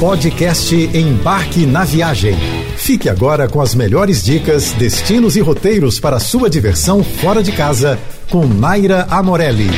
Podcast Embarque na Viagem. Fique agora com as melhores dicas, destinos e roteiros para sua diversão fora de casa com Naira Amorelli.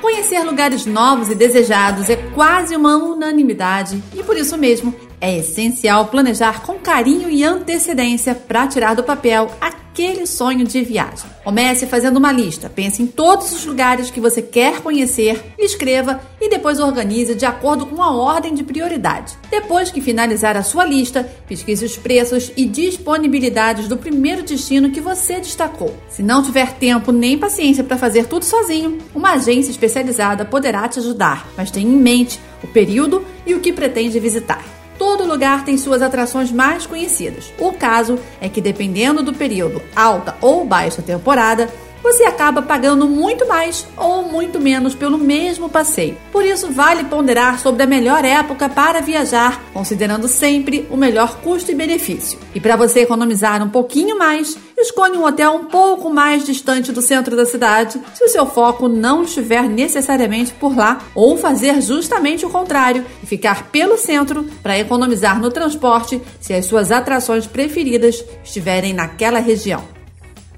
Conhecer lugares novos e desejados é quase uma unanimidade e por isso mesmo é essencial planejar com carinho e antecedência para tirar do papel aquele sonho de viagem. Comece fazendo uma lista, pense em todos os lugares que você quer conhecer, escreva e depois organize de acordo com a ordem de prioridade. Depois que finalizar a sua lista, pesquise os preços e disponibilidades do primeiro destino que você destacou. Se não tiver tempo nem paciência para fazer tudo sozinho, uma agência especializada poderá te ajudar, mas tenha em mente o período e o que pretende visitar. Todo lugar tem suas atrações mais conhecidas. O caso é que, dependendo do período, alta ou baixa temporada, você acaba pagando muito mais ou muito menos pelo mesmo passeio. Por isso, vale ponderar sobre a melhor época para viajar, considerando sempre o melhor custo e benefício. E para você economizar um pouquinho mais, Escolha um hotel um pouco mais distante do centro da cidade, se o seu foco não estiver necessariamente por lá, ou fazer justamente o contrário e ficar pelo centro para economizar no transporte se as suas atrações preferidas estiverem naquela região.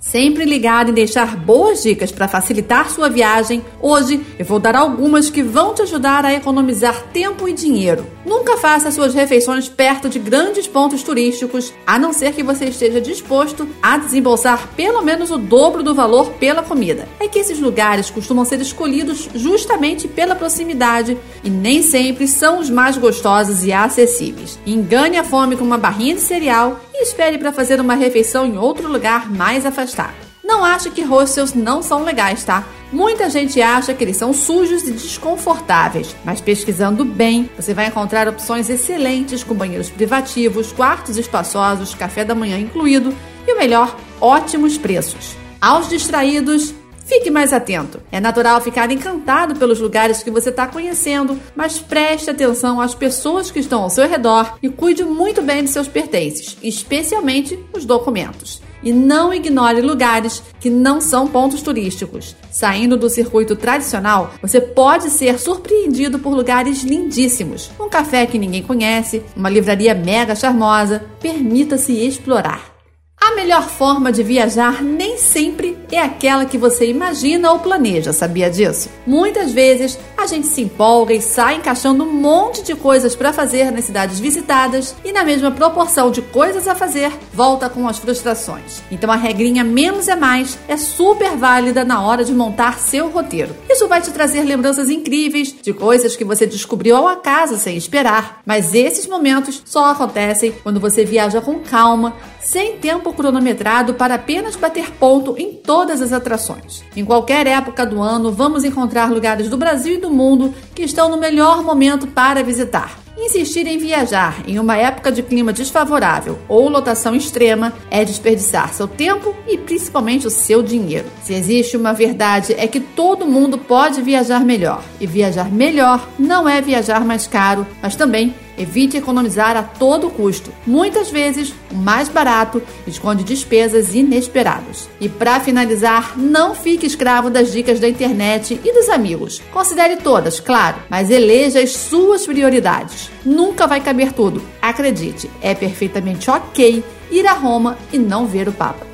Sempre ligado em deixar boas dicas para facilitar sua viagem, hoje eu vou dar algumas que vão te ajudar a economizar tempo e dinheiro. Nunca faça suas refeições perto de grandes pontos turísticos, a não ser que você esteja disposto a desembolsar pelo menos o dobro do valor pela comida. É que esses lugares costumam ser escolhidos justamente pela proximidade e nem sempre são os mais gostosos e acessíveis. Engane a fome com uma barrinha de cereal e espere para fazer uma refeição em outro lugar mais afastado. Não ache que hostels não são legais, tá? Muita gente acha que eles são sujos e desconfortáveis, mas pesquisando bem, você vai encontrar opções excelentes com banheiros privativos, quartos espaçosos, café da manhã incluído e o melhor, ótimos preços. Aos distraídos, Fique mais atento. É natural ficar encantado pelos lugares que você está conhecendo, mas preste atenção às pessoas que estão ao seu redor e cuide muito bem de seus pertences, especialmente os documentos. E não ignore lugares que não são pontos turísticos. Saindo do circuito tradicional, você pode ser surpreendido por lugares lindíssimos. Um café que ninguém conhece, uma livraria mega charmosa. Permita-se explorar. A melhor forma de viajar nem sempre é aquela que você imagina ou planeja, sabia disso? Muitas vezes a gente se empolga e sai encaixando um monte de coisas para fazer nas cidades visitadas e, na mesma proporção de coisas a fazer, volta com as frustrações. Então a regrinha menos é mais é super válida na hora de montar seu roteiro. Isso vai te trazer lembranças incríveis de coisas que você descobriu ao acaso sem esperar, mas esses momentos só acontecem quando você viaja com calma sem tempo cronometrado para apenas bater ponto em todas as atrações. Em qualquer época do ano, vamos encontrar lugares do Brasil e do mundo que estão no melhor momento para visitar. Insistir em viajar em uma época de clima desfavorável ou lotação extrema é desperdiçar seu tempo e principalmente o seu dinheiro. Se existe uma verdade é que todo mundo pode viajar melhor, e viajar melhor não é viajar mais caro, mas também Evite economizar a todo custo. Muitas vezes, o mais barato esconde despesas inesperadas. E para finalizar, não fique escravo das dicas da internet e dos amigos. Considere todas, claro, mas eleja as suas prioridades. Nunca vai caber tudo. Acredite, é perfeitamente ok ir a Roma e não ver o Papa.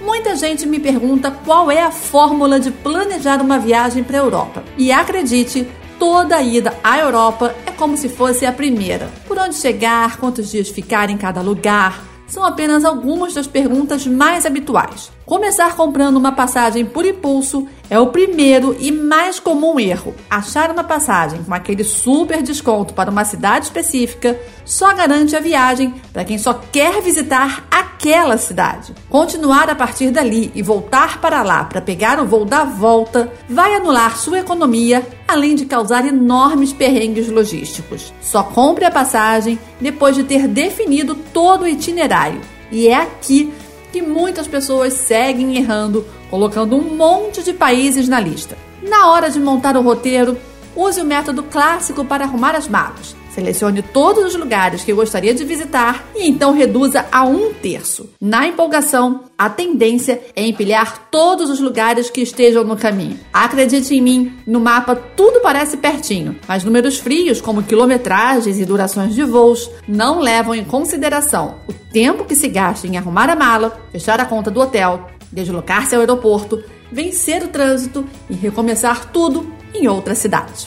Muita gente me pergunta qual é a fórmula de planejar uma viagem para a Europa. E acredite, toda ida à Europa como se fosse a primeira. Por onde chegar, quantos dias ficar em cada lugar, são apenas algumas das perguntas mais habituais. Começar comprando uma passagem por impulso é o primeiro e mais comum erro. Achar uma passagem com aquele super desconto para uma cidade específica só garante a viagem para quem só quer visitar aquela cidade. Continuar a partir dali e voltar para lá para pegar o voo da volta vai anular sua economia, além de causar enormes perrengues logísticos. Só compre a passagem depois de ter definido todo o itinerário. E é aqui que muitas pessoas seguem errando, colocando um monte de países na lista. Na hora de montar o roteiro, use o método clássico para arrumar as malas. Selecione todos os lugares que gostaria de visitar e então reduza a um terço. Na empolgação, a tendência é empilhar todos os lugares que estejam no caminho. Acredite em mim, no mapa tudo parece pertinho, mas números frios, como quilometragens e durações de voos, não levam em consideração o tempo que se gasta em arrumar a mala, fechar a conta do hotel, deslocar-se ao aeroporto, vencer o trânsito e recomeçar tudo em outra cidade.